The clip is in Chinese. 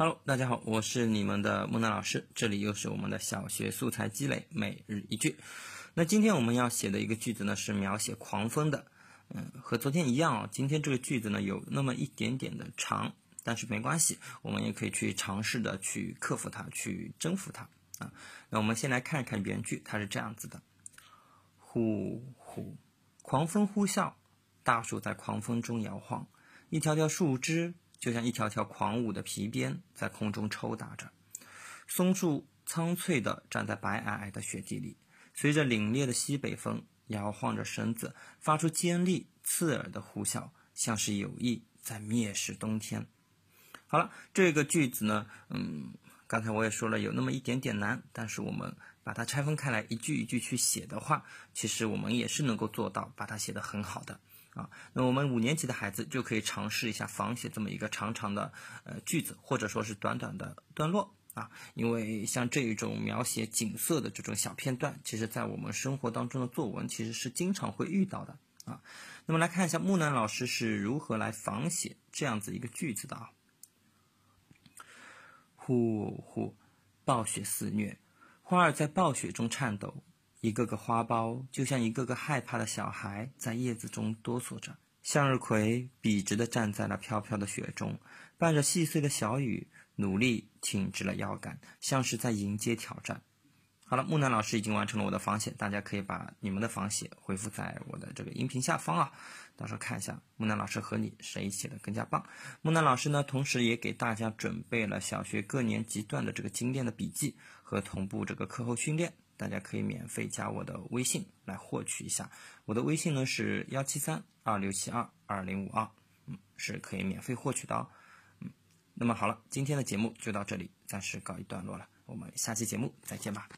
Hello，大家好，我是你们的木娜老师，这里又是我们的小学素材积累每日一句。那今天我们要写的一个句子呢，是描写狂风的，嗯，和昨天一样啊。今天这个句子呢，有那么一点点的长，但是没关系，我们也可以去尝试的去克服它，去征服它啊。那我们先来看一看原句，它是这样子的：呼呼，狂风呼啸，大树在狂风中摇晃，一条条树枝。就像一条条狂舞的皮鞭在空中抽打着，松树苍翠地站在白皑皑的雪地里，随着凛冽的西北风摇晃着身子，发出尖利刺耳的呼啸，像是有意在蔑视冬天。好了，这个句子呢，嗯，刚才我也说了，有那么一点点难，但是我们把它拆分开来，一句一句去写的话，其实我们也是能够做到把它写得很好的。啊，那我们五年级的孩子就可以尝试一下仿写这么一个长长的呃句子，或者说是短短的段落啊。因为像这一种描写景色的这种小片段，其实在我们生活当中的作文其实是经常会遇到的啊。那么来看一下木南老师是如何来仿写这样子一个句子的啊。呼呼，暴雪肆虐，花儿在暴雪中颤抖。一个个花苞就像一个个害怕的小孩，在叶子中哆嗦着。向日葵笔直地站在了飘飘的雪中，伴着细碎的小雨，努力挺直了腰杆，像是在迎接挑战。好了，木南老师已经完成了我的仿写，大家可以把你们的仿写回复在我的这个音频下方啊，到时候看一下木南老师和你谁写的更加棒。木南老师呢，同时也给大家准备了小学各年级段的这个精炼的笔记和同步这个课后训练。大家可以免费加我的微信来获取一下，我的微信呢是幺七三二六七二二零五二，嗯，是可以免费获取的哦，嗯，那么好了，今天的节目就到这里，暂时告一段落了，我们下期节目再见吧。